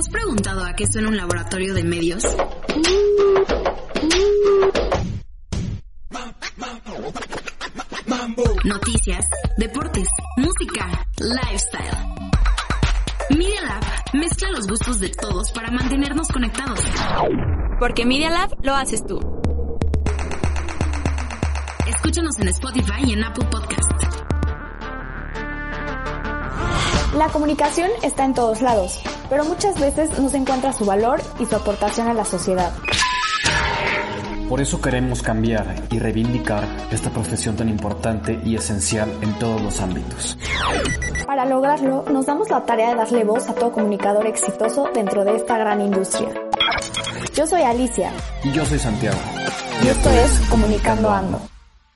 has preguntado a qué suena un laboratorio de medios? Noticias, deportes, música, lifestyle. Media Lab mezcla los gustos de todos para mantenernos conectados. Porque Media Lab lo haces tú. Escúchanos en Spotify y en Apple Podcast. La comunicación está en todos lados, pero muchas veces no se encuentra su valor y su aportación a la sociedad. Por eso queremos cambiar y reivindicar esta profesión tan importante y esencial en todos los ámbitos. Para lograrlo, nos damos la tarea de darle voz a todo comunicador exitoso dentro de esta gran industria. Yo soy Alicia. Y yo soy Santiago. Y esto es Comunicando Ando.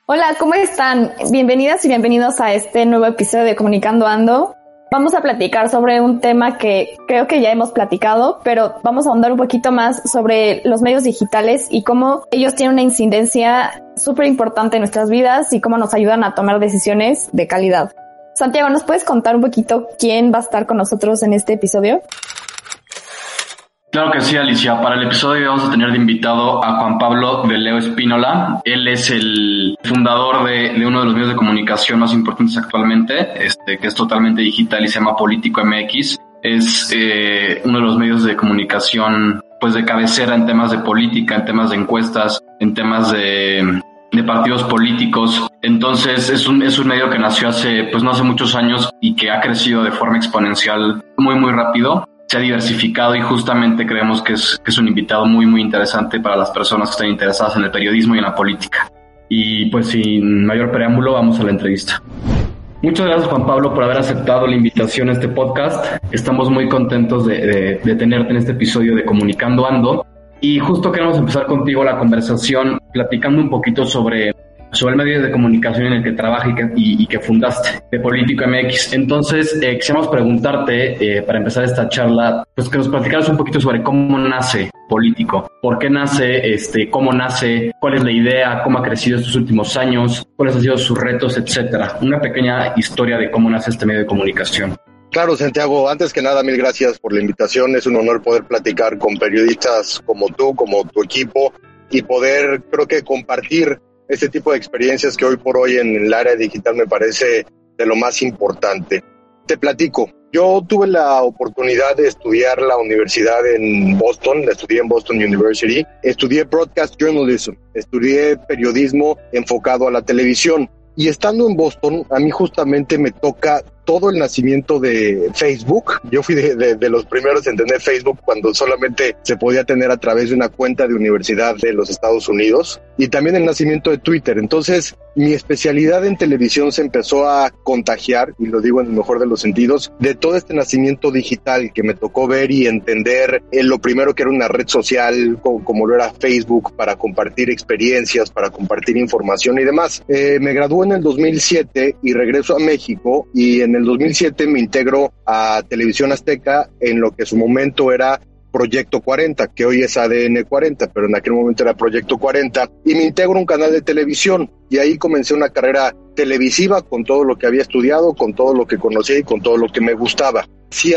Hola, ¿cómo están? Bienvenidas y bienvenidos a este nuevo episodio de Comunicando Ando. Vamos a platicar sobre un tema que creo que ya hemos platicado, pero vamos a ahondar un poquito más sobre los medios digitales y cómo ellos tienen una incidencia súper importante en nuestras vidas y cómo nos ayudan a tomar decisiones de calidad. Santiago, ¿nos puedes contar un poquito quién va a estar con nosotros en este episodio? Claro que sí, Alicia. Para el episodio vamos a tener de invitado a Juan Pablo de Leo Espínola. Él es el fundador de, uno de los medios de comunicación más importantes actualmente, este, que es totalmente digital y se llama Político MX. Es eh, uno de los medios de comunicación pues de cabecera en temas de política, en temas de encuestas, en temas de, de partidos políticos. Entonces es un, es un medio que nació hace, pues no hace muchos años y que ha crecido de forma exponencial muy, muy rápido se ha diversificado y justamente creemos que es, que es un invitado muy, muy interesante para las personas que están interesadas en el periodismo y en la política. Y pues sin mayor preámbulo, vamos a la entrevista. Muchas gracias Juan Pablo por haber aceptado la invitación a este podcast. Estamos muy contentos de, de, tenerte en este episodio de Comunicando Ando. Y justo queremos empezar contigo la conversación platicando un poquito sobre sobre el medio de comunicación en el que trabajas y que, fundaste, de Político MX. Entonces, eh, quisiéramos preguntarte, eh, para empezar esta charla, pues que nos platicaras un poquito sobre cómo nace Político, por qué nace, este, cómo nace, cuál es la idea, cómo ha crecido estos últimos años, cuáles han sido sus retos, etcétera. Una pequeña historia de cómo nace este medio de comunicación. Claro, Santiago, antes que nada, mil gracias por la invitación. Es un honor poder platicar con periodistas como tú, como tu equipo, y poder, creo que, compartir este tipo de experiencias que hoy por hoy en el área digital me parece de lo más importante. Te platico, yo tuve la oportunidad de estudiar la universidad en Boston, la estudié en Boston University, estudié Broadcast Journalism, estudié periodismo enfocado a la televisión. Y estando en Boston, a mí justamente me toca todo el nacimiento de Facebook. Yo fui de, los primeros en tener Facebook cuando solamente se podía tener a través de una cuenta de universidad de los Estados Unidos y también el nacimiento de Twitter. Entonces, mi especialidad en televisión se empezó a contagiar, y lo digo en el mejor de los sentidos, de todo este nacimiento digital que me tocó ver y entender en lo primero que era una red social como, lo era Facebook para compartir experiencias, para compartir información y demás. Eh, me gradué en el 2007 y regreso a México y en el 2007 me integro a Televisión Azteca en lo que en su momento era Proyecto 40, que hoy es ADN 40, pero en aquel momento era Proyecto 40, y me integro a un canal de televisión. Y ahí comencé una carrera televisiva con todo lo que había estudiado, con todo lo que conocía y con todo lo que me gustaba.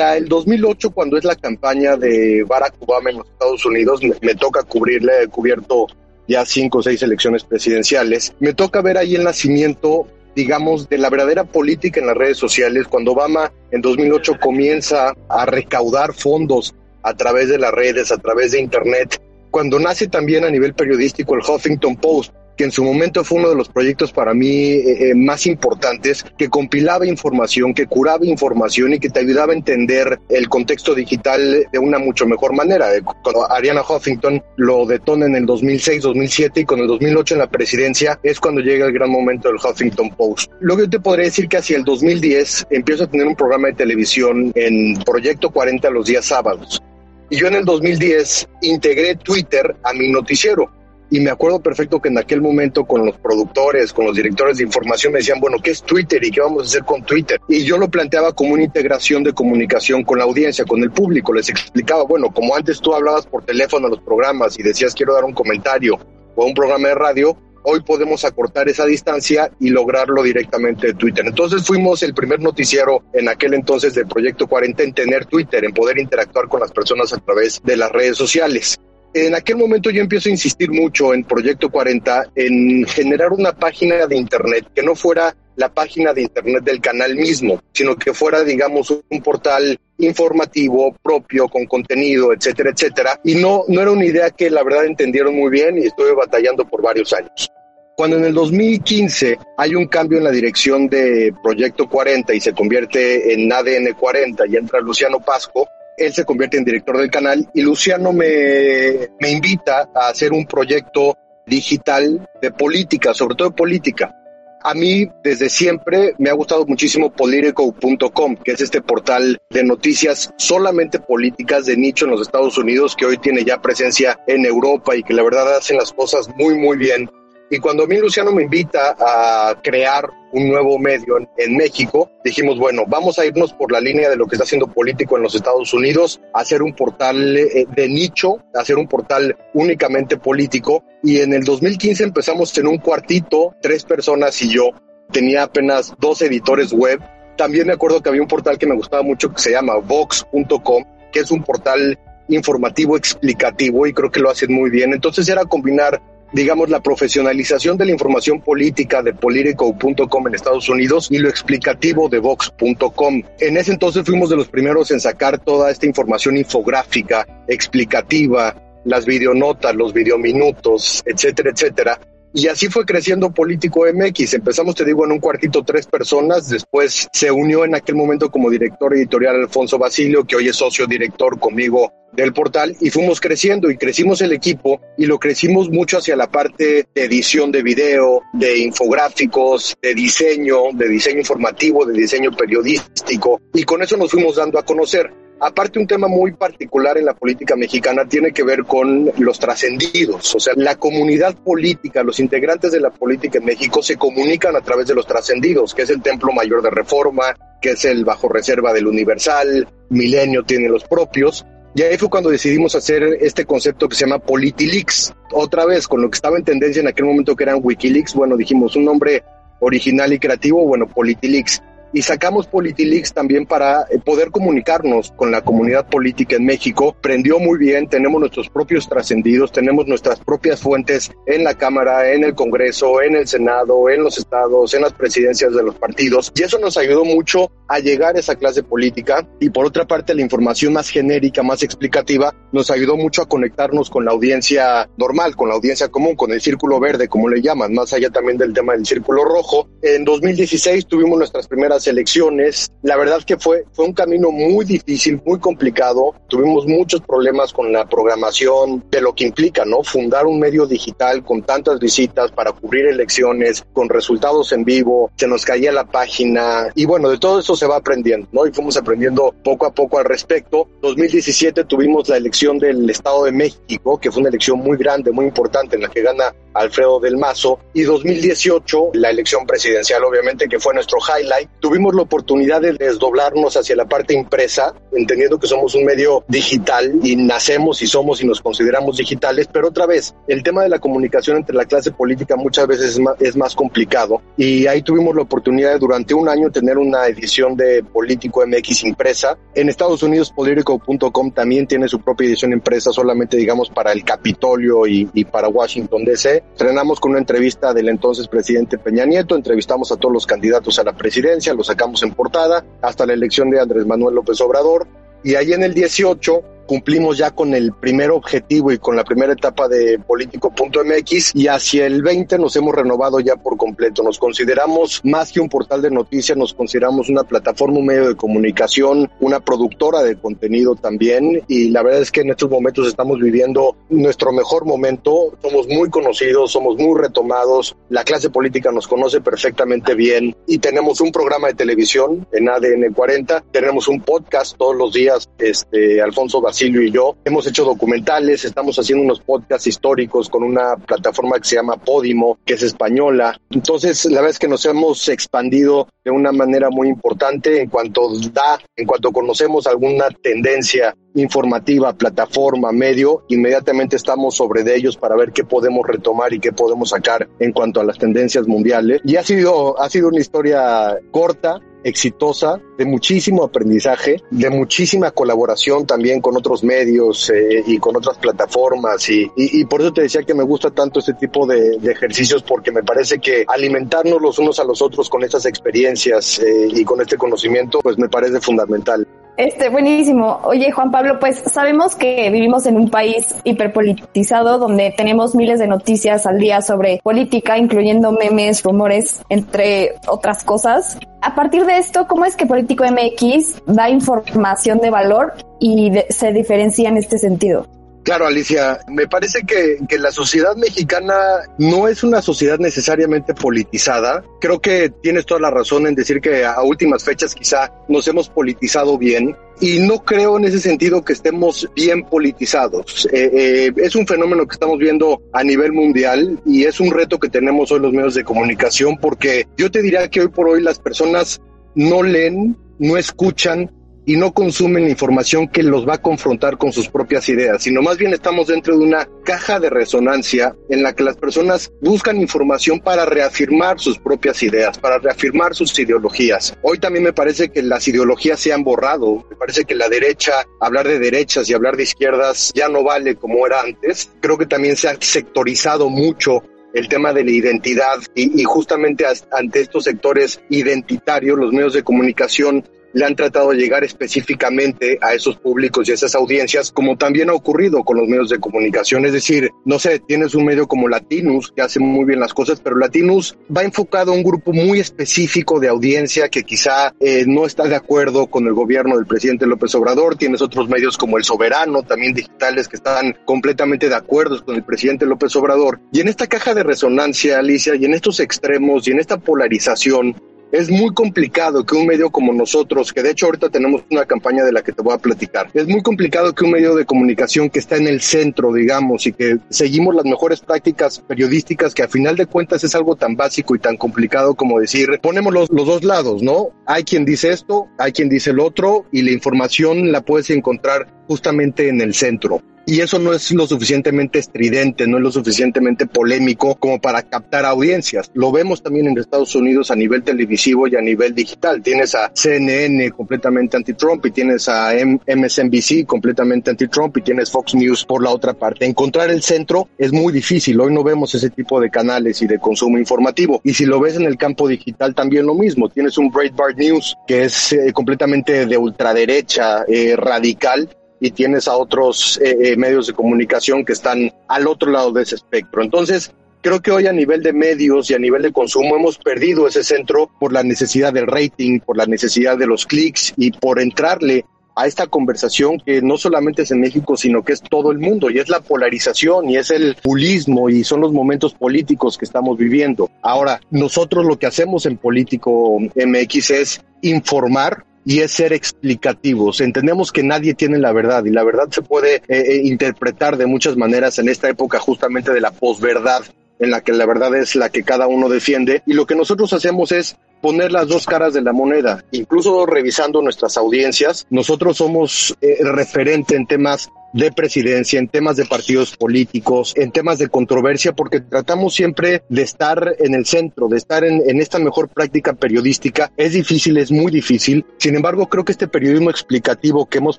a el 2008, cuando es la campaña de Barack Obama en los Estados Unidos, me, me toca cubrirle, he cubierto ya cinco o seis elecciones presidenciales, me toca ver ahí el nacimiento digamos, de la verdadera política en las redes sociales, cuando Obama en 2008 comienza a recaudar fondos a través de las redes, a través de Internet, cuando nace también a nivel periodístico el Huffington Post, que en su momento fue uno de los proyectos para mí eh, eh, más importantes, que compilaba información, que curaba información y que te ayudaba a entender el contexto digital de una mucho mejor manera. Eh, cuando Ariana Huffington lo detona en el 2006, 2007 y con el 2008 en la presidencia es cuando llega el gran momento del Huffington Post. Luego yo te podría decir que hacia el 2010 empiezo a tener un programa de televisión en Proyecto 40 los días sábados. Y yo en el 2010 integré Twitter a mi noticiero y me acuerdo perfecto que en aquel momento con los productores, con los directores de información me decían, bueno, ¿qué es Twitter y qué vamos a hacer con Twitter? Y yo lo planteaba como una integración de comunicación con la audiencia, con el público. Les explicaba, bueno, como antes tú hablabas por teléfono a los programas y decías quiero dar un comentario o un programa de radio, hoy podemos acortar esa distancia y lograrlo directamente de Twitter. Entonces fuimos el primer noticiero en aquel entonces del Proyecto 40 en tener Twitter, en poder interactuar con las personas a través de las redes sociales. En aquel momento yo empiezo a insistir mucho en Proyecto 40 en generar una página de Internet que no fuera la página de Internet del canal mismo, sino que fuera, digamos, un portal informativo propio, con contenido, etcétera, etcétera. Y no, no era una idea que la verdad entendieron muy bien y estuve batallando por varios años. Cuando en el 2015 hay un cambio en la dirección de Proyecto 40 y se convierte en ADN 40 y entra Luciano Pasco, él se convierte en director del canal y Luciano me, me invita a hacer un proyecto digital de política, sobre todo de política. A mí desde siempre me ha gustado muchísimo politico.com, que es este portal de noticias solamente políticas de nicho en los Estados Unidos, que hoy tiene ya presencia en Europa y que la verdad hacen las cosas muy, muy bien. Y cuando a mí Luciano me invita a crear un nuevo medio en, México, dijimos, bueno, vamos a irnos por la línea de lo que está haciendo político en los Estados Unidos, hacer un portal eh, de nicho, hacer un portal únicamente político. Y en el 2015 empezamos en un cuartito, tres personas y yo. Tenía apenas dos editores web. También me acuerdo que había un portal que me gustaba mucho que se llama vox.com, que es un portal informativo explicativo y creo que lo hacen muy bien. Entonces era combinar digamos, la profesionalización de la información política de politico.com en Estados Unidos y lo explicativo de Vox.com. En ese entonces fuimos de los primeros en sacar toda esta información infográfica, explicativa, las videonotas, los videominutos, etcétera, etcétera. Y así fue creciendo Político MX. Empezamos, te digo, en un cuartito tres personas. Después se unió en aquel momento como director editorial Alfonso Basilio, que hoy es socio director conmigo del portal. Y fuimos creciendo y crecimos el equipo y lo crecimos mucho hacia la parte de edición de video, de infográficos, de diseño, de diseño informativo, de diseño periodístico. Y con eso nos fuimos dando a conocer. Aparte, un tema muy particular en la política mexicana tiene que ver con los trascendidos. O sea, la comunidad política, los integrantes de la política en México se comunican a través de los trascendidos, que es el Templo Mayor de Reforma, que es el Bajo Reserva del Universal, Milenio tiene los propios. Y ahí fue cuando decidimos hacer este concepto que se llama Politilix. Otra vez, con lo que estaba en tendencia en aquel momento que eran Wikileaks, bueno, dijimos un nombre original y creativo, bueno, Politilix y sacamos Politilix también para eh, poder comunicarnos con la comunidad política en México. Prendió muy bien, tenemos nuestros propios trascendidos, tenemos nuestras propias fuentes en la Cámara, en el Congreso, en el Senado, en los estados, en las presidencias de los partidos y eso nos ayudó mucho a llegar a esa clase política y por otra parte la información más genérica, más explicativa, nos ayudó mucho a conectarnos con la audiencia normal, con la audiencia común, con el círculo verde, como le llaman, más allá también del tema del círculo rojo. En 2016 tuvimos nuestras primeras elecciones. La verdad que fue, fue un camino muy difícil, muy complicado. Tuvimos muchos problemas con la programación de lo que implica, ¿no? Fundar un medio digital con tantas visitas para cubrir elecciones, con resultados en vivo, se nos caía la página y bueno, de todo eso se va aprendiendo, ¿no? Y fuimos aprendiendo poco a poco al respecto. 2017 tuvimos la elección del Estado de México, que fue una elección muy grande, muy importante, en la que gana Alfredo del Mazo. Y 2018, la elección presidencial, obviamente, que fue nuestro highlight tuvimos la oportunidad de desdoblarnos hacia la parte impresa, entendiendo que somos un medio digital y nacemos y somos y nos consideramos digitales, pero otra vez, el tema de la comunicación entre la clase política muchas veces es más, es más complicado y ahí tuvimos la oportunidad de durante un año tener una edición de Político MX impresa. En Estados Unidos, Politico.com también tiene su propia edición impresa, solamente digamos para el Capitolio y, y para Washington DC. Estrenamos con una entrevista del entonces presidente Peña Nieto, entrevistamos a todos los candidatos a la presidencia, lo sacamos en portada, hasta la elección de Andrés Manuel López Obrador. Y ahí en el 18 cumplimos ya con el primer objetivo y con la primera etapa de político.mx y hacia el 20 nos hemos renovado ya por completo. Nos consideramos más que un portal de noticias, nos consideramos una plataforma, un medio de comunicación, una productora de contenido también y la verdad es que en estos momentos estamos viviendo nuestro mejor momento. Somos muy conocidos, somos muy retomados, la clase política nos conoce perfectamente bien y tenemos un programa de televisión en ADN 40, tenemos un podcast todos los días, este Alfonso Basile Basilio y yo. Hemos hecho documentales, estamos haciendo unos podcasts históricos con una plataforma que se llama Podimo, que es española. Entonces, la verdad es que nos hemos expandido de una manera muy importante en cuanto da, en cuanto conocemos alguna tendencia informativa, plataforma, medio, inmediatamente estamos sobre de ellos para ver qué podemos retomar y qué podemos sacar en cuanto a las tendencias mundiales. Y ha sido, ha sido una historia corta, exitosa, de muchísimo aprendizaje, de muchísima colaboración también con otros medios eh, y con otras plataformas. Y, por eso te decía que me gusta tanto este tipo de, de, ejercicios porque me parece que alimentarnos los unos a los otros con estas experiencias eh, y con este conocimiento, pues me parece fundamental. Este, buenísimo. Oye, Juan Pablo, pues sabemos que vivimos en un país hiperpolitizado donde tenemos miles de noticias al día sobre política, incluyendo memes, rumores, entre otras cosas. A partir de esto, ¿cómo es que Político MX da información de valor y se diferencia en este sentido? Claro, Alicia, me parece que, que, la sociedad mexicana no es una sociedad necesariamente politizada. Creo que tienes toda la razón en decir que a últimas fechas quizá nos hemos politizado bien. Y no creo en ese sentido que estemos bien politizados. Eh, eh, es un fenómeno que estamos viendo a nivel mundial y es un reto que tenemos hoy los medios de comunicación porque yo te diría que hoy por hoy las personas no leen, no escuchan, y no consumen información que los va a confrontar con sus propias ideas, sino más bien estamos dentro de una caja de resonancia en la que las personas buscan información para reafirmar sus propias ideas, para reafirmar sus ideologías. Hoy también me parece que las ideologías se han borrado, me parece que la derecha, hablar de derechas y hablar de izquierdas ya no vale como era antes. Creo que también se ha sectorizado mucho el tema de la identidad y, y, justamente ante estos sectores identitarios, los medios de comunicación le han tratado de llegar específicamente a esos públicos y a esas audiencias, como también ha ocurrido con los medios de comunicación. Es decir, no sé, tienes un medio como Latinus, que hace muy bien las cosas, pero Latinus va enfocado a un grupo muy específico de audiencia que quizá eh, no está de acuerdo con el gobierno del presidente López Obrador. Tienes otros medios como El Soberano, también digitales, que están completamente de acuerdo con el presidente López Obrador. Y en esta caja de resonancia, Alicia, y en estos extremos y en esta polarización, es muy complicado que un medio como nosotros, que de hecho ahorita tenemos una campaña de la que te voy a platicar, es muy complicado que un medio de comunicación que está en el centro, digamos, y que seguimos las mejores prácticas periodísticas, que a final de cuentas es algo tan básico y tan complicado como decir, ponemos los, los dos lados, ¿no? Hay quien dice esto, hay quien dice el otro, y la información la puedes encontrar justamente en el centro y eso no es lo suficientemente estridente, no es lo suficientemente polémico como para captar audiencias. Lo vemos también en Estados Unidos a nivel televisivo y a nivel digital. Tienes a CNN completamente anti-Trump y tienes a MSNBC completamente anti-Trump y tienes Fox News por la otra parte. Encontrar el centro es muy difícil. Hoy no vemos ese tipo de canales y de consumo informativo. Y si lo ves en el campo digital también lo mismo. Tienes un Breitbart News que es eh, completamente de ultraderecha, eh, radical y tienes a otros eh, eh, medios de comunicación que están al otro lado de ese espectro. Entonces, creo que hoy a nivel de medios y a nivel de consumo hemos perdido ese centro por la necesidad del rating, por la necesidad de los clics y por entrarle a esta conversación que no solamente es en México, sino que es todo el mundo y es la polarización y es el pulismo y son los momentos políticos que estamos viviendo. Ahora, nosotros lo que hacemos en Político MX es informar y es ser explicativos. Entendemos que nadie tiene la verdad y la verdad se puede eh, eh, interpretar de muchas maneras en esta época justamente de la posverdad en la que la verdad es la que cada uno defiende y lo que nosotros hacemos es poner las dos caras de la moneda, incluso revisando nuestras audiencias. Nosotros somos eh, referente en temas de presidencia, en temas de partidos políticos, en temas de controversia, porque tratamos siempre de estar en el centro, de estar en, en, esta mejor práctica periodística. Es difícil, es muy difícil. Sin embargo, creo que este periodismo explicativo que hemos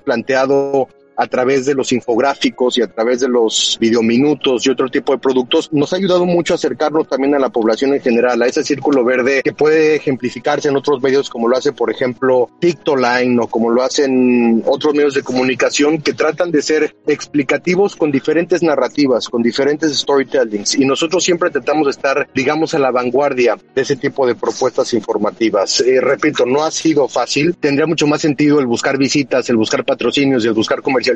planteado a través de los infográficos y a través de los videominutos y otro tipo de productos, nos ha ayudado mucho a acercarnos también a la población en general, a ese círculo verde que puede ejemplificarse en otros medios como lo hace, por ejemplo, Pictoline o como lo hacen otros medios de comunicación que tratan de ser explicativos con diferentes narrativas, con diferentes storytellings. Y nosotros siempre tratamos de estar, digamos, a la vanguardia de ese tipo de propuestas informativas. Eh, repito, no ha sido fácil. Tendría mucho más sentido el buscar visitas, el buscar patrocinios y el buscar comerciales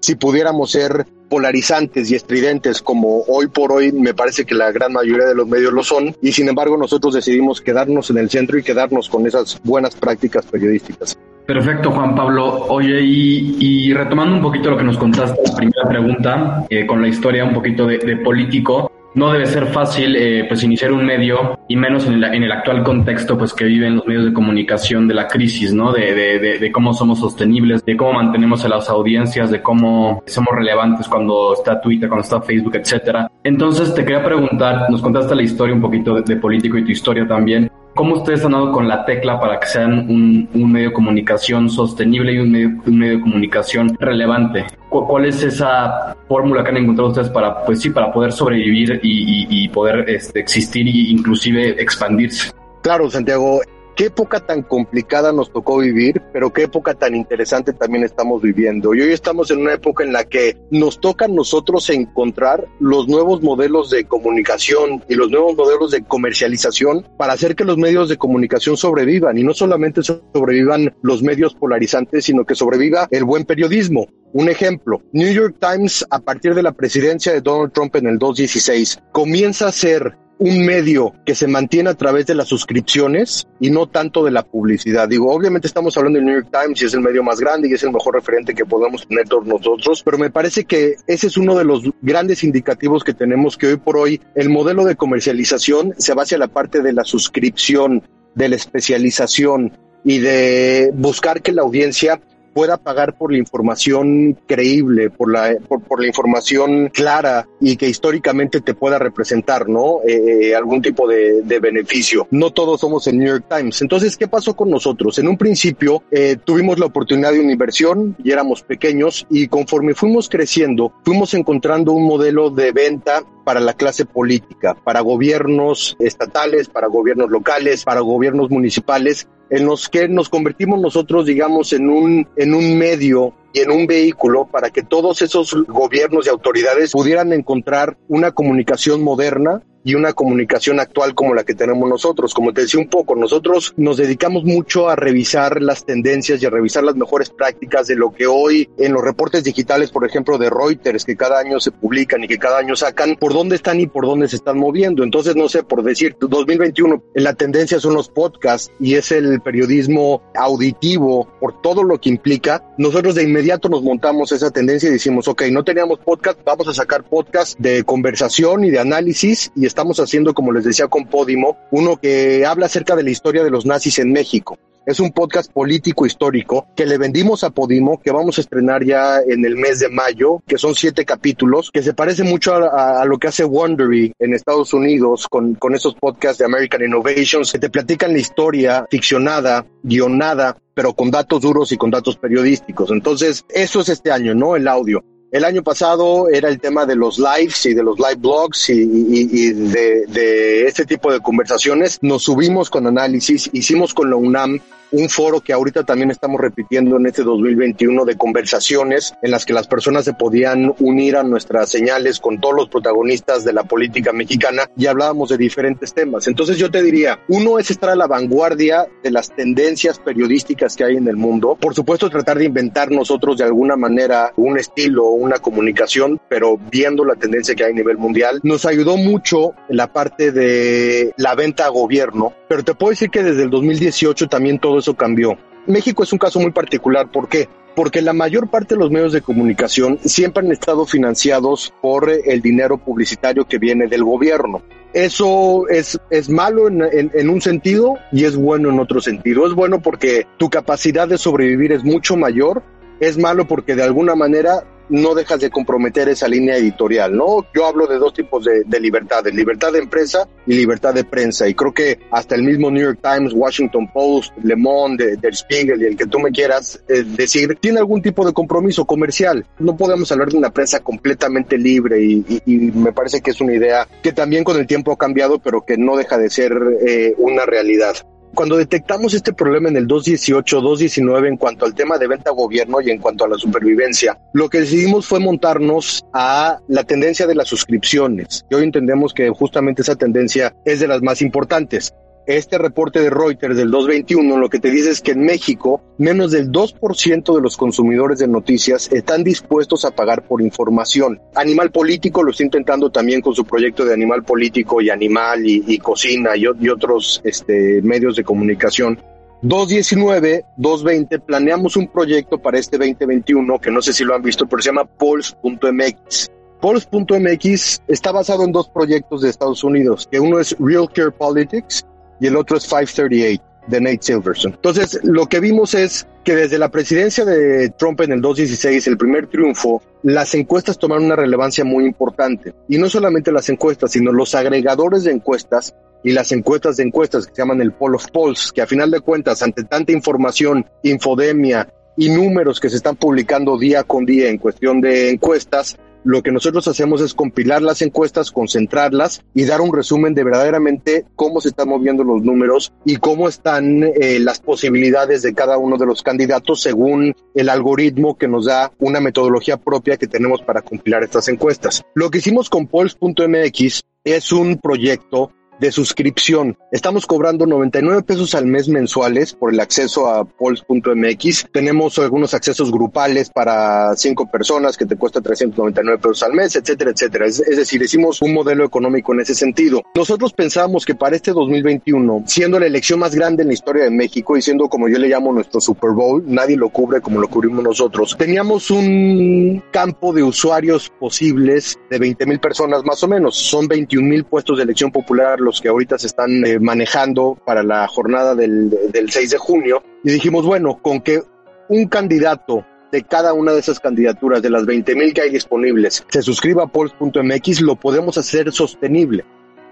si pudiéramos ser polarizantes y estridentes como hoy por hoy me parece que la gran mayoría de los medios lo son y sin embargo nosotros decidimos quedarnos en el centro y quedarnos con esas buenas prácticas periodísticas. Perfecto, Juan Pablo. Oye, y, retomando un poquito lo que nos contaste, la primera pregunta, eh, con la historia un poquito de político, no debe ser fácil eh, pues iniciar un medio y menos en el, en el, actual contexto pues que viven los medios de comunicación de la crisis, ¿no? De, de, de, cómo somos sostenibles, de cómo mantenemos a las audiencias, de cómo somos relevantes cuando está Twitter, cuando está Facebook, etcétera. Entonces te quería preguntar, nos contaste la historia un poquito de, político y tu historia también. ¿Cómo ustedes han dado con la tecla para que sean un, un medio de comunicación sostenible y un medio, un medio de comunicación relevante? ¿Cuál es esa fórmula que han encontrado ustedes para, pues sí, para poder sobrevivir y, y, poder este, existir e inclusive expandirse? Claro, Santiago, qué época tan complicada nos tocó vivir, pero qué época tan interesante también estamos viviendo. Y hoy estamos en una época en la que nos toca a nosotros encontrar los nuevos modelos de comunicación y los nuevos modelos de comercialización para hacer que los medios de comunicación sobrevivan y no solamente sobrevivan los medios polarizantes, sino que sobreviva el buen periodismo. Un ejemplo, New York Times a partir de la presidencia de Donald Trump en el 2016 comienza a ser un medio que se mantiene a través de las suscripciones y no tanto de la publicidad. Digo, obviamente estamos hablando del New York Times y es el medio más grande y es el mejor referente que podemos tener todos nosotros, pero me parece que ese es uno de los grandes indicativos que tenemos que hoy por hoy el modelo de comercialización se va hacia la parte de la suscripción, de la especialización y de buscar que la audiencia pueda pagar por la información creíble, por la, por, la información clara y que históricamente te pueda representar, ¿no? Eh, eh, algún tipo de, beneficio. No todos somos el New York Times. Entonces, ¿qué pasó con nosotros? En un principio eh, tuvimos la oportunidad de una inversión y éramos pequeños y conforme fuimos creciendo, fuimos encontrando un modelo de venta para la clase política, para gobiernos estatales, para gobiernos locales, para gobiernos municipales, en los que nos convertimos nosotros, digamos, en un, en un medio y en un vehículo para que todos esos gobiernos y autoridades pudieran encontrar una comunicación moderna y una comunicación actual como la que tenemos nosotros. Como te decía un poco, nosotros nos dedicamos mucho a revisar las tendencias y a revisar las mejores prácticas de lo que hoy en los reportes digitales, por ejemplo, de Reuters, que cada año se publican y que cada año sacan, por dónde están y por dónde se están moviendo. Entonces, no sé, por decir, 2021, la tendencia son los podcasts y es el periodismo auditivo por todo lo que implica. Nosotros de inmediato nos montamos esa tendencia y decimos, ok, no teníamos podcast, vamos a sacar podcast de conversación y de análisis y estamos haciendo, como les decía con Podimo, uno que habla acerca de la historia de los nazis en México. Es un podcast político histórico que le vendimos a Podimo, que vamos a estrenar ya en el mes de mayo, que son siete capítulos, que se parece mucho a, lo que hace Wondery en Estados Unidos con, con esos podcasts de American Innovations, que te platican la historia ficcionada, guionada, pero con datos duros y con datos periodísticos. Entonces, eso es este año, ¿no? El audio. El año pasado era el tema de los lives y de los live blogs y, de, de, este tipo de conversaciones. Nos subimos con análisis, hicimos con la UNAM un foro que ahorita también estamos repitiendo en este 2021 de conversaciones en las que las personas se podían unir a nuestras señales con todos los protagonistas de la política mexicana y hablábamos de diferentes temas. Entonces yo te diría, uno es estar a la vanguardia de las tendencias periodísticas que hay en el mundo. Por supuesto, tratar de inventar nosotros de alguna manera un estilo, una comunicación, pero viendo la tendencia que hay a nivel mundial. Nos ayudó mucho la parte de la venta a gobierno, pero te puedo decir que desde el 2018 también todo eso cambió. México es un caso muy particular. ¿Por qué? Porque la mayor parte de los medios de comunicación siempre han estado financiados por el dinero publicitario que viene del gobierno. Eso es, es malo en, en, un sentido y es bueno en otro sentido. Es bueno porque tu capacidad de sobrevivir es mucho mayor. Es malo porque de alguna manera no dejas de comprometer esa línea editorial, ¿no? Yo hablo de dos tipos de, de libertades, libertad de empresa y libertad de prensa, y creo que hasta el mismo New York Times, Washington Post, Le Monde, Der Spiegel y el que tú me quieras eh, decir, tiene algún tipo de compromiso comercial. No podemos hablar de una prensa completamente libre y, y, me parece que es una idea que también con el tiempo ha cambiado, pero que no deja de ser eh, una realidad. Cuando detectamos este problema en el 2018, 2019 en cuanto al tema de venta a gobierno y en cuanto a la supervivencia, lo que decidimos fue montarnos a la tendencia de las suscripciones. Y hoy entendemos que justamente esa tendencia es de las más importantes. Este reporte de Reuters del 2021 lo que te dice es que en México menos del 2% de los consumidores de noticias están dispuestos a pagar por información. Animal Político lo está intentando también con su proyecto de Animal Político y Animal y, Cocina y, y otros este, medios de comunicación. 219, 220, planeamos un proyecto para este 2021 que no sé si lo han visto, pero se llama Pulse.mx. Pulse.mx está basado en dos proyectos de Estados Unidos, que uno es Real Care Politics y el otro es 538 de Nate Silverson. Entonces, lo que vimos es que desde la presidencia de Trump en el 2016, el primer triunfo, las encuestas tomaron una relevancia muy importante. Y no solamente las encuestas, sino los agregadores de encuestas y las encuestas de encuestas que se llaman el Poll of Polls, que a final de cuentas, ante tanta información, infodemia y números que se están publicando día con día en cuestión de encuestas, lo que nosotros hacemos es compilar las encuestas, concentrarlas y dar un resumen de verdaderamente cómo se están moviendo los números y cómo están eh, las posibilidades de cada uno de los candidatos según el algoritmo que nos da una metodología propia que tenemos para compilar estas encuestas. Lo que hicimos con Polls.mx es un proyecto de suscripción. Estamos cobrando 99 pesos al mes mensuales por el acceso a polls.mx. Tenemos algunos accesos grupales para cinco personas que te cuesta 399 pesos al mes, etcétera, etcétera. Es, decir, hicimos un modelo económico en ese sentido. Nosotros pensamos que para este 2021, siendo la elección más grande en la historia de México y siendo como yo le llamo nuestro Super Bowl, nadie lo cubre como lo cubrimos nosotros, teníamos un campo de usuarios posibles de 20 mil personas más o menos. Son 21 mil puestos de elección popular que ahorita se están eh, manejando para la jornada del, del 6 de junio. Y dijimos, bueno, con que un candidato de cada una de esas candidaturas, de las 20 mil que hay disponibles, se suscriba a polls.mx, lo podemos hacer sostenible.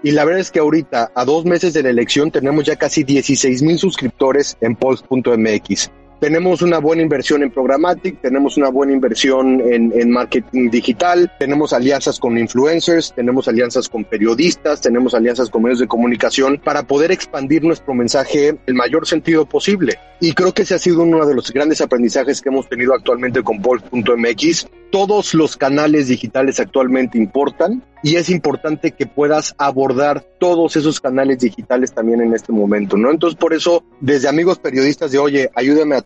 Y la verdad es que ahorita, a dos meses de la elección, tenemos ya casi 16 mil suscriptores en polls.mx tenemos una buena inversión en programmatic, tenemos una buena inversión en, en, marketing digital, tenemos alianzas con influencers, tenemos alianzas con periodistas, tenemos alianzas con medios de comunicación para poder expandir nuestro mensaje el mayor sentido posible. Y creo que ese ha sido uno de los grandes aprendizajes que hemos tenido actualmente con Pulse.mx. Todos los canales digitales actualmente importan y es importante que puedas abordar todos esos canales digitales también en este momento, ¿no? Entonces, por eso, desde amigos periodistas de, oye, ayúdame a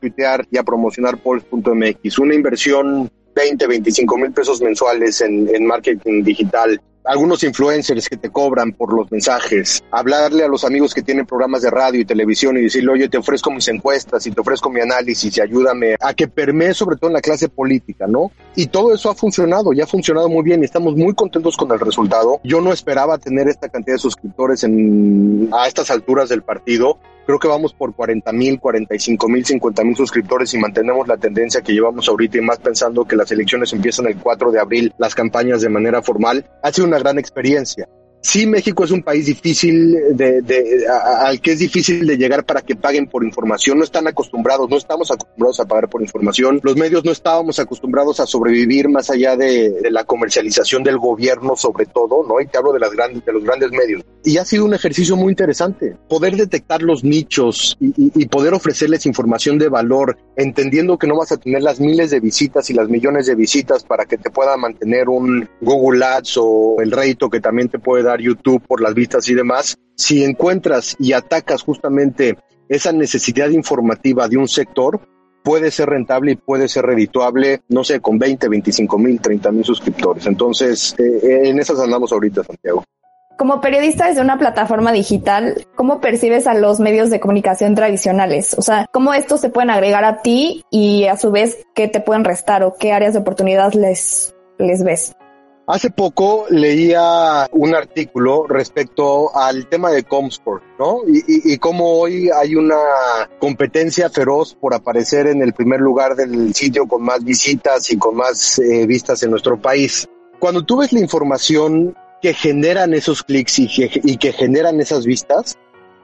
y a promocionar Pulse.mx, una inversión 20, 25 mil pesos mensuales en, en marketing digital, algunos influencers que te cobran por los mensajes, hablarle a los amigos que tienen programas de radio y televisión y decirle, oye, te ofrezco mis encuestas y te ofrezco mi análisis y ayúdame a que permee sobre todo en la clase política, ¿no? Y todo eso ha funcionado, ya ha funcionado muy bien y estamos muy contentos con el resultado. Yo no esperaba tener esta cantidad de suscriptores en, a estas alturas del partido. Creo que vamos por 40 mil, 45 mil, 50 mil suscriptores y mantenemos la tendencia que llevamos ahorita y más pensando que las elecciones empiezan el 4 de abril, las campañas de manera formal. Ha sido gran experiencia. Sí, México es un país difícil de, al que es difícil de llegar para que paguen por información. No están acostumbrados, no estamos acostumbrados a pagar por información. Los medios no estábamos acostumbrados a sobrevivir más allá de, la comercialización del gobierno, sobre todo, ¿no? Y te hablo de las grandes, de los grandes medios. Y ha sido un ejercicio muy interesante. Poder detectar los nichos y poder ofrecerles información de valor, entendiendo que no vas a tener las miles de visitas y las millones de visitas para que te pueda mantener un Google Ads o el rédito que también te puede dar YouTube por las vistas y demás, si encuentras y atacas justamente esa necesidad informativa de un sector, puede ser rentable y puede ser redituable, no sé, con 20, 25 mil, 30 mil suscriptores. Entonces, eh, en esas andamos ahorita, Santiago. Como periodista desde una plataforma digital, ¿cómo percibes a los medios de comunicación tradicionales? O sea, ¿cómo estos se pueden agregar a ti y a su vez qué te pueden restar o qué áreas de oportunidad les, les ves? Hace poco leía un artículo respecto al tema de Comscore, ¿no? Y, y, cómo hoy hay una competencia feroz por aparecer en el primer lugar del sitio con más visitas y con más eh, vistas en nuestro país. Cuando tú ves la información que generan esos clics y y que generan esas vistas,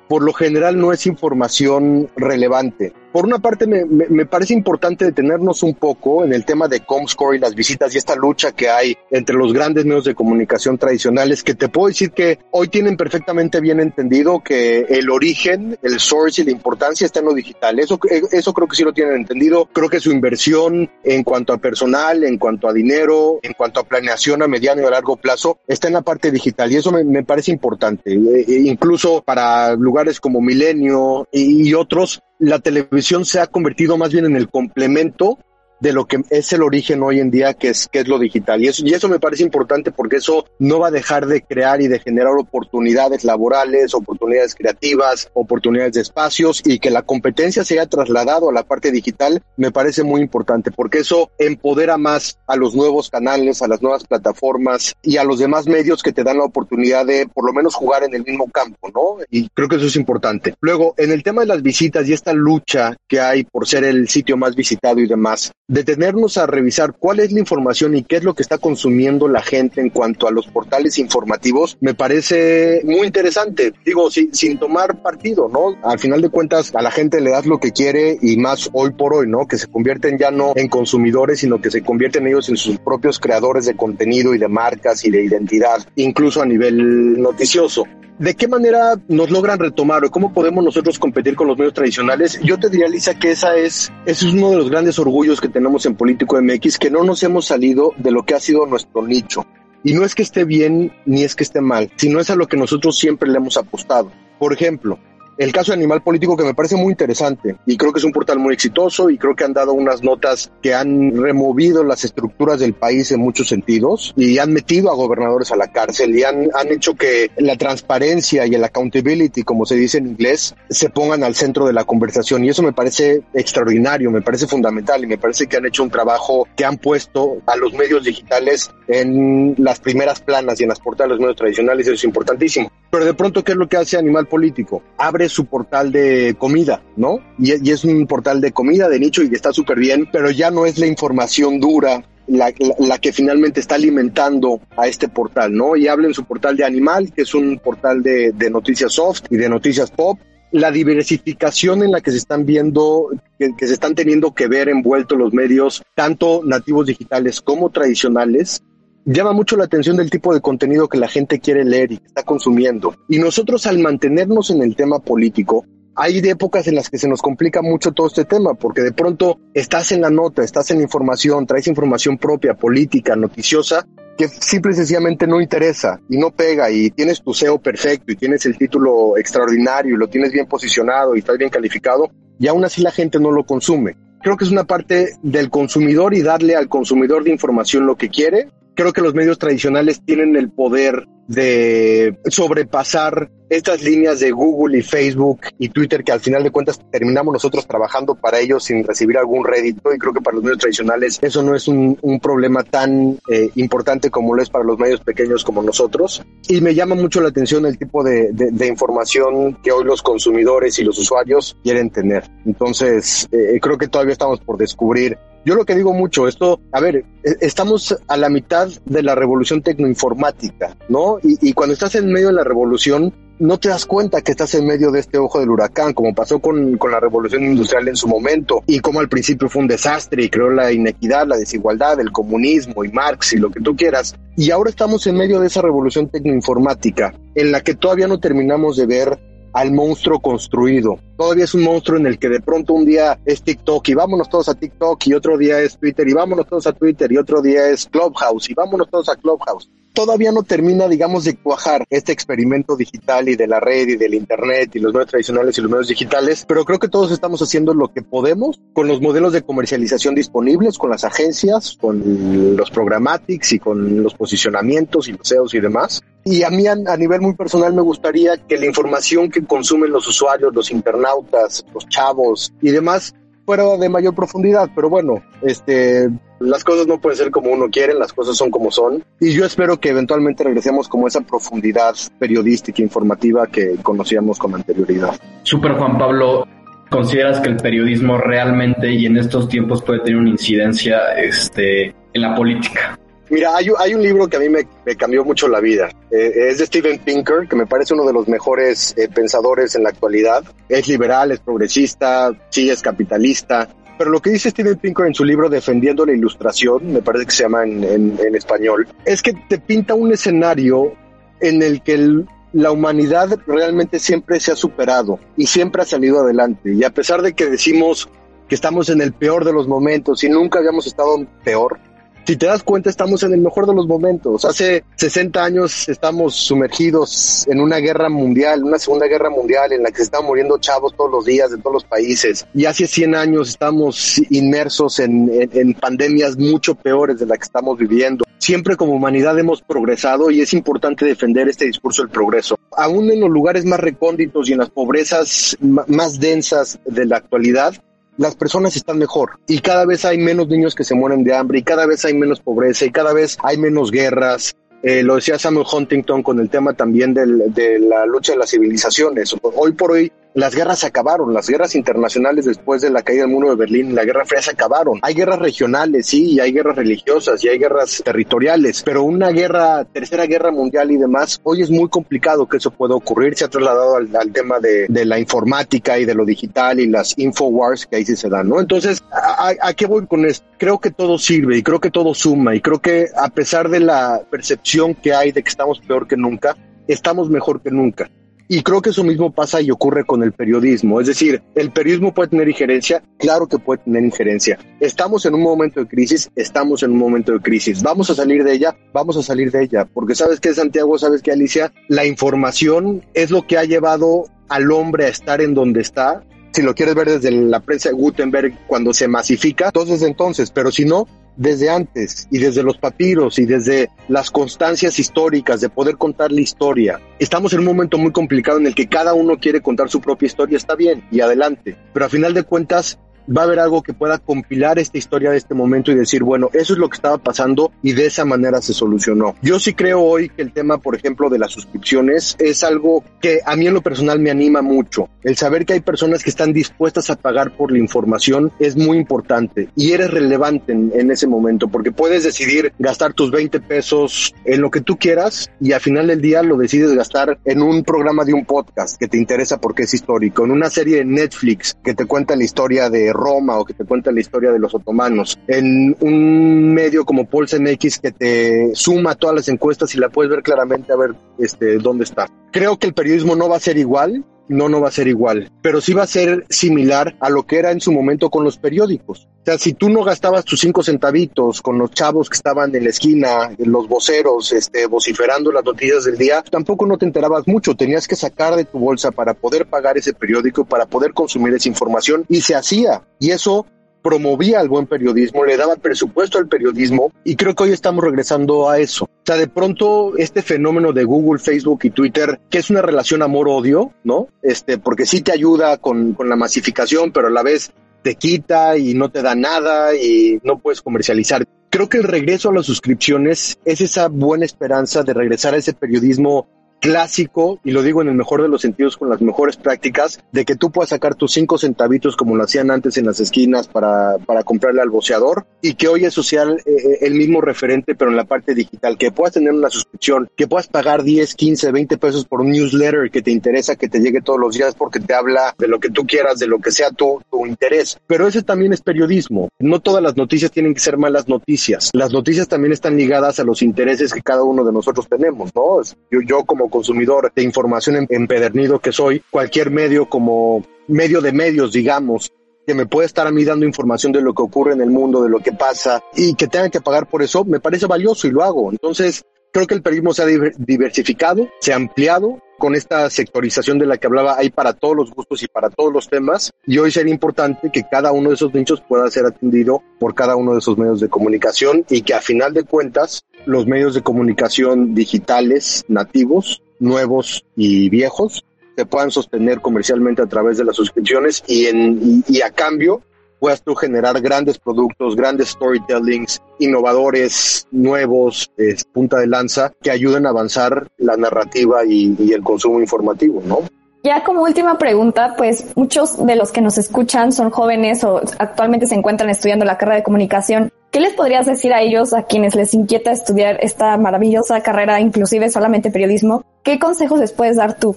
por lo general no es información relevante por una parte me, me, parece importante detenernos un poco en el tema de Comscore y las visitas y esta lucha que hay entre los grandes medios de comunicación tradicionales, que te puedo decir que hoy tienen perfectamente bien entendido que el origen, el source y la importancia está en lo digital. Eso, eso creo que sí lo tienen entendido. Creo que su inversión en cuanto a personal, en cuanto a dinero, en cuanto a planeación a mediano y a largo plazo, está en la parte digital y eso me, me parece importante. Eh, eh, incluso para lugares como Milenio y otros, la televisión se ha convertido más bien en el complemento de lo que es el origen hoy en día, que es, que es lo digital. Y eso, y eso me parece importante porque eso no va a dejar de crear y de generar oportunidades laborales, oportunidades creativas, oportunidades de espacios y que la competencia se haya trasladado a la parte digital me parece muy importante porque eso empodera más a los nuevos canales, a las nuevas plataformas y a los demás medios que te dan la oportunidad de por lo menos jugar en el mismo campo, ¿no? Y creo que eso es importante. Luego, en el tema de las visitas y esta lucha que hay por ser el sitio más visitado y demás, detenernos a revisar cuál es la información y qué es lo que está consumiendo la gente en cuanto a los portales informativos, me parece muy interesante. Digo, sin, sin tomar partido, ¿no? Al final de cuentas, a la gente le das lo que quiere y más hoy por hoy, ¿no? Que se convierten ya no en consumidores, sino que se convierten ellos en sus propios creadores de contenido y de marcas y de identidad, incluso a nivel noticioso. ¿De qué manera nos logran retomar o cómo podemos nosotros competir con los medios tradicionales? Yo te diría, Lisa, que esa es, ese es uno de los grandes orgullos que tenemos en Político MX, que no nos hemos salido de lo que ha sido nuestro nicho. Y no es que esté bien ni es que esté mal, sino es a lo que nosotros siempre le hemos apostado. Por ejemplo, el caso de Animal Político que me parece muy interesante y creo que es un portal muy exitoso y creo que han dado unas notas que han removido las estructuras del país en muchos sentidos y han metido a gobernadores a la cárcel y han, han hecho que la transparencia y el accountability, como se dice en inglés, se pongan al centro de la conversación y eso me parece extraordinario, me parece fundamental y me parece que han hecho un trabajo que han puesto a los medios digitales en las primeras planas y en las portadas de los medios tradicionales, eso es importantísimo. Pero de pronto, ¿qué es lo que hace Animal Político? Abre su portal de comida, ¿no? Y, es un portal de comida de nicho y está súper bien, pero ya no es la información dura la, que finalmente está alimentando a este portal, ¿no? Y habla en su portal de Animal, que es un portal de, noticias soft y de noticias pop. La diversificación en la que se están viendo, que, que se están teniendo que ver envueltos los medios, tanto nativos digitales como tradicionales, llama mucho la atención del tipo de contenido que la gente quiere leer y está consumiendo. Y nosotros al mantenernos en el tema político, hay épocas en las que se nos complica mucho todo este tema, porque de pronto estás en la nota, estás en información, traes información propia, política, noticiosa, que simple y sencillamente no interesa y no pega y tienes tu SEO perfecto y tienes el título extraordinario y lo tienes bien posicionado y estás bien calificado y aún así la gente no lo consume. Creo que es una parte del consumidor y darle al consumidor de información lo que quiere creo que los medios tradicionales tienen el poder de sobrepasar estas líneas de Google y Facebook y Twitter que al final de cuentas terminamos nosotros trabajando para ellos sin recibir algún rédito y creo que para los medios tradicionales eso no es un, problema tan eh, importante como lo es para los medios pequeños como nosotros. Y me llama mucho la atención el tipo de, información que hoy los consumidores y los usuarios quieren tener. Entonces eh, creo que todavía estamos por descubrir yo lo que digo mucho, esto, a ver, e, estamos a la mitad de la revolución tecnoinformática, ¿no? Y, y, cuando estás en medio de la revolución, no te das cuenta que estás en medio de este ojo del huracán, como pasó con, con la revolución industrial en su momento, y como al principio fue un desastre y creó la inequidad, la desigualdad, el comunismo y Marx y lo que tú quieras. Y ahora estamos en medio de esa revolución tecnoinformática, en la que todavía no terminamos de ver al monstruo construido. Todavía es un monstruo en el que de pronto un día es TikTok y vámonos todos a TikTok y otro día es Twitter y vámonos todos a Twitter y otro día es Clubhouse y vámonos todos a Clubhouse. Todavía no termina, digamos, de cuajar este experimento digital y de la red y del Internet y los medios tradicionales y los medios digitales, pero creo que todos estamos haciendo lo que podemos con los modelos de comercialización disponibles, con las agencias, con los programatics y con los posicionamientos y los SEOs y demás. Y a mí a, nivel muy personal me gustaría que la información que consumen los usuarios, los internautas, los chavos y demás fuera de mayor profundidad, pero bueno, este, las cosas no pueden ser como uno quiere, las cosas son como son y yo espero que eventualmente regresemos como esa profundidad periodística informativa que conocíamos con anterioridad. Super Juan Pablo, ¿consideras que el periodismo realmente y en estos tiempos puede tener una incidencia este, en la política? Mira, hay, hay un libro que a mí me, cambió mucho la vida. Eh, es de Steven Pinker, que me parece uno de los mejores eh, pensadores en la actualidad. Es liberal, es progresista, sí es capitalista. Pero lo que dice Steven Pinker en su libro Defendiendo la Ilustración, me parece que se llama en, en, español, es que te pinta un escenario en el que la humanidad realmente siempre se ha superado y siempre ha salido adelante. Y a pesar de que decimos que estamos en el peor de los momentos y nunca habíamos estado peor, si te das cuenta, estamos en el mejor de los momentos. Hace 60 años estamos sumergidos en una guerra mundial, una segunda guerra mundial en la que se están muriendo chavos todos los días de todos los países. Y hace 100 años estamos inmersos en, en pandemias mucho peores de las que estamos viviendo. Siempre como humanidad hemos progresado y es importante defender este discurso del progreso. Aún en los lugares más recónditos y en las pobrezas más densas de la actualidad, las personas están mejor y cada vez hay menos niños que se mueren de hambre y cada vez hay menos pobreza y cada vez hay menos guerras. Eh, lo decía Samuel Huntington con el tema también de la lucha de las civilizaciones. Hoy por hoy las guerras se acabaron, las guerras internacionales después de la caída del muro de Berlín, la Guerra Fría se acabaron. Hay guerras regionales, sí, y hay guerras religiosas y hay guerras territoriales, pero una guerra, tercera guerra mundial y demás, hoy es muy complicado que eso pueda ocurrir. Se ha trasladado al, tema de, la informática y de lo digital y las infowars que ahí sí se dan, ¿no? Entonces, ¿a, qué voy con esto? Creo que todo sirve y creo que todo suma y creo que a pesar de la percepción que hay de que estamos peor que nunca, estamos mejor que nunca. Y creo que eso mismo pasa y ocurre con el periodismo. Es decir, ¿el periodismo puede tener injerencia? Claro que puede tener injerencia. Estamos en un momento de crisis, estamos en un momento de crisis. ¿Vamos a salir de ella? Vamos a salir de ella. Porque sabes que Santiago, sabes que Alicia, la información es lo que ha llevado al hombre a estar en donde está si lo quieres ver desde la prensa de Gutenberg cuando se masifica, entonces entonces, pero si no, desde antes y desde los papiros y desde las constancias históricas de poder contar la historia. Estamos en un momento muy complicado en el que cada uno quiere contar su propia historia, está bien y adelante, pero a final de cuentas va a haber algo que pueda compilar esta historia de este momento y decir, bueno, eso es lo que estaba pasando y de esa manera se solucionó. Yo sí creo hoy que el tema, por ejemplo, de las suscripciones es algo que a mí en lo personal me anima mucho. El saber que hay personas que están dispuestas a pagar por la información es muy importante y eres relevante en, ese momento porque puedes decidir gastar tus 20 pesos en lo que tú quieras y al final del día lo decides gastar en un programa de un podcast que te interesa porque es histórico, en una serie de Netflix que te cuenta la historia de Roma o que te cuenta la historia de los otomanos, en un medio como Pulse MX que te suma todas las encuestas y la puedes ver claramente a ver este, dónde está. Creo que el periodismo no va a ser igual, no, no va a ser igual, pero sí va a ser similar a lo que era en su momento con los periódicos. O sea, si tú no gastabas tus cinco centavitos con los chavos que estaban en la esquina, los voceros, este, vociferando las noticias del día, tampoco no te enterabas mucho. Tenías que sacar de tu bolsa para poder pagar ese periódico, para poder consumir esa información y se hacía. Y eso promovía el buen periodismo, le daba presupuesto al periodismo y creo que hoy estamos regresando a eso. O sea, de pronto este fenómeno de Google, Facebook y Twitter, que es una relación amor-odio, ¿no? Este, porque sí te ayuda con, con la masificación, pero a la vez te quita y no te da nada y no puedes comercializar. Creo que el regreso a las suscripciones es esa buena esperanza de regresar a ese periodismo clásico, y lo digo en el mejor de los sentidos con las mejores prácticas, de que tú puedas sacar tus cinco centavitos como lo hacían antes en las esquinas para, para comprarle al boceador y que hoy es social eh, eh, el mismo referente pero en la parte digital, que puedas tener una suscripción, que puedas pagar 10, 15, 20 pesos por un newsletter que te interesa que te llegue todos los días porque te habla de lo que tú quieras, de lo que sea tu, tu interés. Pero ese también es periodismo. No todas las noticias tienen que ser malas noticias. Las noticias también están ligadas a los intereses que cada uno de nosotros tenemos, ¿no? Yo, yo como consumidor de información empedernido que soy, cualquier medio como medio de medios, digamos, que me puede estar a mí dando información de lo que ocurre en el mundo, de lo que pasa, y que tengan que pagar por eso, me parece valioso y lo hago. Entonces, creo que el periodismo se ha diversificado, se ha ampliado, con esta sectorización de la que hablaba, hay para todos los gustos y para todos los temas, y hoy sería importante que cada uno de esos nichos pueda ser atendido por cada uno de esos medios de comunicación y que a final de cuentas los medios de comunicación digitales nativos nuevos y viejos se puedan sostener comercialmente a través de las suscripciones y, en, y, a cambio puedas tú generar grandes productos, grandes storytellings, innovadores, nuevos, punta de lanza, que ayuden a avanzar la narrativa y, y, el consumo informativo, ¿no? Ya como última pregunta, pues muchos de los que nos escuchan son jóvenes o actualmente se encuentran estudiando la carrera de comunicación ¿Qué les podrías decir a ellos, a quienes les inquieta estudiar esta maravillosa carrera, inclusive solamente periodismo? ¿Qué consejos les puedes dar tú?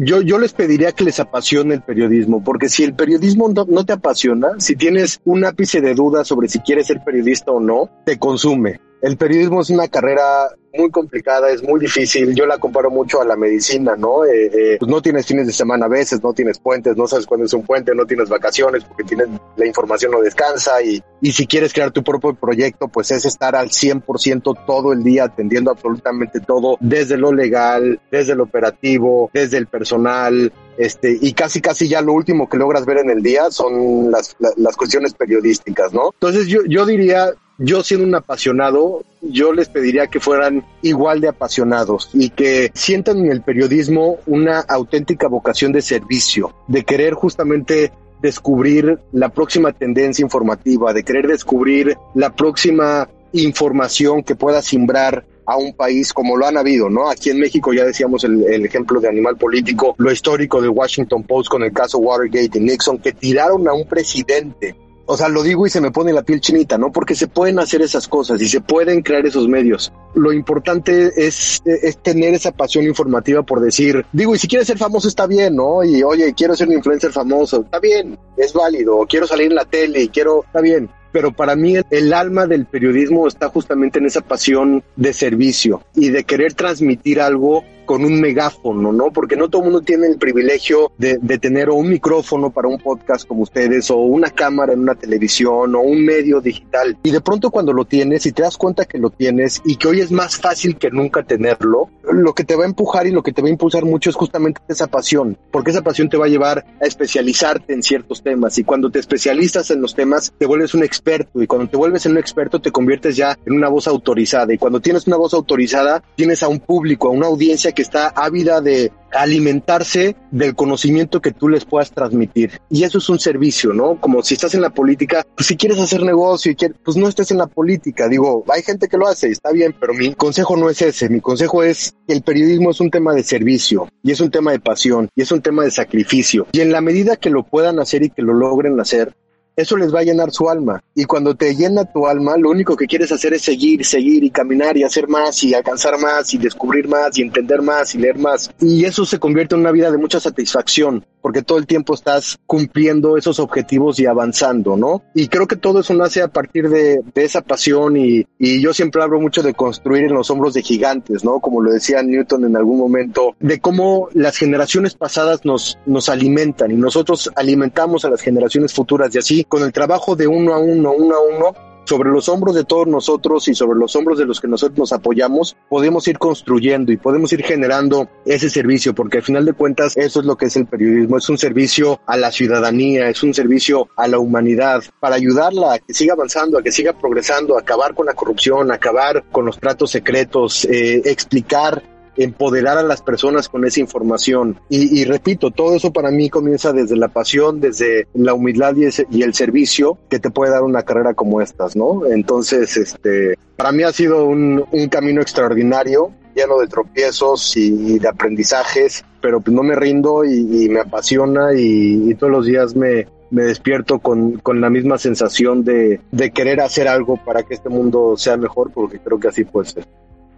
Yo, yo les pediría que les apasione el periodismo, porque si el periodismo no, no te apasiona, si tienes un ápice de duda sobre si quieres ser periodista o no, te consume. El periodismo es una carrera muy complicada, es muy difícil. Yo la comparo mucho a la medicina, ¿no? Eh, eh, pues no tienes fines de semana a veces, no tienes puentes, no sabes cuándo es un puente, no tienes vacaciones porque tienes la información no descansa y, y si quieres crear tu propio proyecto, pues es estar al 100% todo el día atendiendo absolutamente todo, desde lo legal, desde lo operativo, desde el personal, este, y casi casi ya lo último que logras ver en el día son las, las, cuestiones periodísticas, ¿no? Entonces yo, yo diría, yo siendo un apasionado, yo les pediría que fueran igual de apasionados y que sientan en el periodismo una auténtica vocación de servicio, de querer justamente descubrir la próxima tendencia informativa, de querer descubrir la próxima información que pueda simbrar a un país como lo han habido, ¿no? Aquí en México ya decíamos el, el, ejemplo de animal político, lo histórico del Washington Post con el caso Watergate y Nixon, que tiraron a un presidente o sea, lo digo y se me pone la piel chinita, ¿no? Porque se pueden hacer esas cosas y se pueden crear esos medios. Lo importante es, tener esa pasión informativa por decir, digo, y si quieres ser famoso está bien, ¿no? Y oye, quiero ser un influencer famoso, está bien, es válido, quiero salir en la tele y quiero, está bien pero para mí el, alma del periodismo está justamente en esa pasión de servicio y de querer transmitir algo con un megáfono, ¿no? Porque no todo mundo tiene el privilegio de, tener un micrófono para un podcast como ustedes, o una cámara en una televisión, o un medio digital. Y de pronto cuando lo tienes y te das cuenta que lo tienes y que hoy más fácil que nunca tenerlo, lo que te va a empujar y lo que te va a impulsar mucho es justamente esa pasión, porque esa pasión te va a llevar a especializarte en ciertos temas. Y cuando te especializas en los temas, te vuelves un experto. Y cuando te vuelves en un experto, te conviertes ya en una voz autorizada. Y cuando tienes una voz autorizada, tienes a un público, a una audiencia que está ávida de alimentarse del conocimiento que tú les puedas transmitir. Y eso es un servicio, ¿no? Como si estás en la política, pues si quieres hacer negocio y quieres, pues no estés en la política. Digo, hay gente que lo hace, está bien, pero mi consejo no es ese. Mi consejo es que el periodismo es un tema de servicio y es un tema de pasión y es un tema de sacrificio. Y en la medida que lo puedan hacer y que lo logren hacer, eso les va a llenar su alma. Y cuando te llena tu alma, lo único que quieres hacer es seguir, seguir y caminar y hacer más y alcanzar más y descubrir más y entender más y leer más. Y eso se convierte en una vida de mucha satisfacción porque todo el tiempo estás cumpliendo esos objetivos y avanzando, ¿no? Y creo que todo eso nace a partir de, de esa pasión y, y, yo siempre hablo mucho de construir en los hombros de gigantes, ¿no? Como lo decía Newton en algún momento, de cómo las generaciones pasadas nos, nos alimentan y nosotros alimentamos a las generaciones futuras y así con el trabajo de uno a uno, uno a uno, sobre los hombros de todos nosotros y sobre los hombros de los que nosotros nos apoyamos, podemos ir construyendo y podemos ir generando ese servicio, porque al final de cuentas eso es lo que es el periodismo, es un servicio a la ciudadanía, es un servicio a la humanidad, para ayudarla a que siga avanzando, a que siga progresando, a acabar con la corrupción, a acabar con los tratos secretos, eh, explicar empoderar a las personas con esa información. Y, repito, todo eso para mí comienza desde la pasión, desde la humildad y, el servicio que te puede dar una carrera como estas, ¿no? Entonces, este, para mí ha sido un, camino extraordinario lleno de tropiezos y, de aprendizajes, pero pues no me rindo y, me apasiona y, todos los días me, me despierto con, con la misma sensación de, de, querer hacer algo para que este mundo sea mejor, porque creo que así puede ser.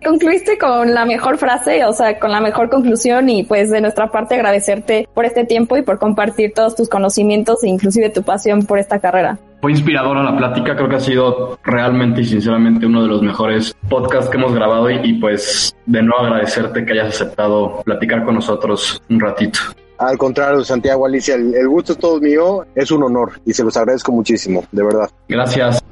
Concluiste con la mejor frase, o sea, con la mejor conclusión y pues de nuestra parte agradecerte por este tiempo y por compartir todos tus conocimientos e inclusive tu pasión por esta carrera. Fue inspiradora la plática, creo que ha sido realmente y sinceramente uno de los mejores podcasts que hemos grabado y, y pues de nuevo agradecerte que hayas aceptado platicar con nosotros un ratito. Al contrario, Santiago Alicia, el, el gusto es todo mío, es un honor y se los agradezco muchísimo, de verdad. Gracias.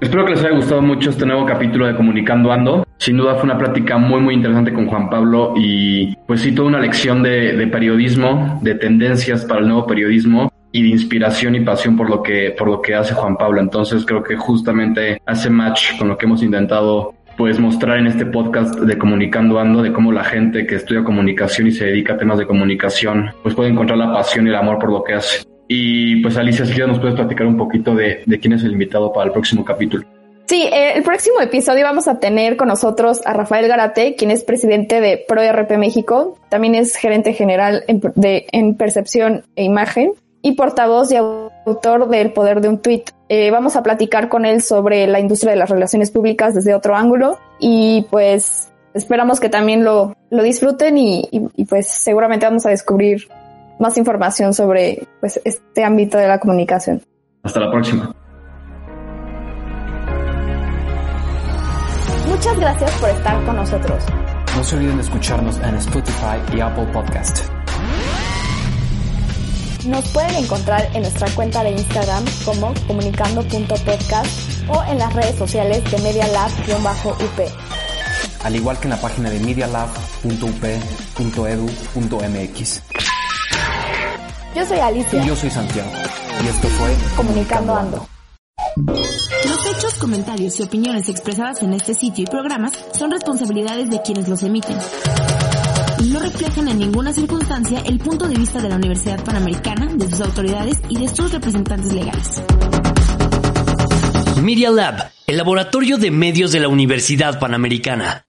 Espero que les haya gustado mucho este nuevo capítulo de Comunicando Ando. Sin duda fue una plática muy muy interesante con Juan Pablo y pues sí, toda una lección de, de, periodismo, de tendencias para el nuevo periodismo y de inspiración y pasión por lo que por lo que hace Juan Pablo. Entonces creo que justamente hace match con lo que hemos intentado pues mostrar en este podcast de Comunicando Ando, de cómo la gente que estudia comunicación y se dedica a temas de comunicación, pues puede encontrar la pasión y el amor por lo que hace. Y pues Alicia, si ya nos puedes platicar un poquito de, de quién es el invitado para el próximo capítulo. Sí, eh, el próximo episodio vamos a tener con nosotros a Rafael Garate, quien es presidente de ProRP México, también es gerente general en, de, en percepción e imagen y portavoz y autor del Poder de un Tweet. Eh, vamos a platicar con él sobre la industria de las relaciones públicas desde otro ángulo y pues esperamos que también lo, lo disfruten y, y, pues seguramente vamos a descubrir más información sobre pues este ámbito de la comunicación. Hasta la próxima. Muchas gracias por estar con nosotros. No se olviden de escucharnos en Spotify y Apple Podcast. Nos pueden encontrar en nuestra cuenta de Instagram como comunicando.podcast o en las redes sociales de Media Lab-UP. Al igual que en la página de medialab.up.edu.mx. Yo soy Alicia. Y yo soy Santiago. Y esto fue Comunicando Ando. Los hechos, comentarios y opiniones expresadas en este sitio y programas son responsabilidades de quienes los emiten y no reflejan en ninguna circunstancia el punto de vista de la Universidad Panamericana, de sus autoridades y de sus representantes legales. Media Lab, el laboratorio de medios de la Universidad Panamericana.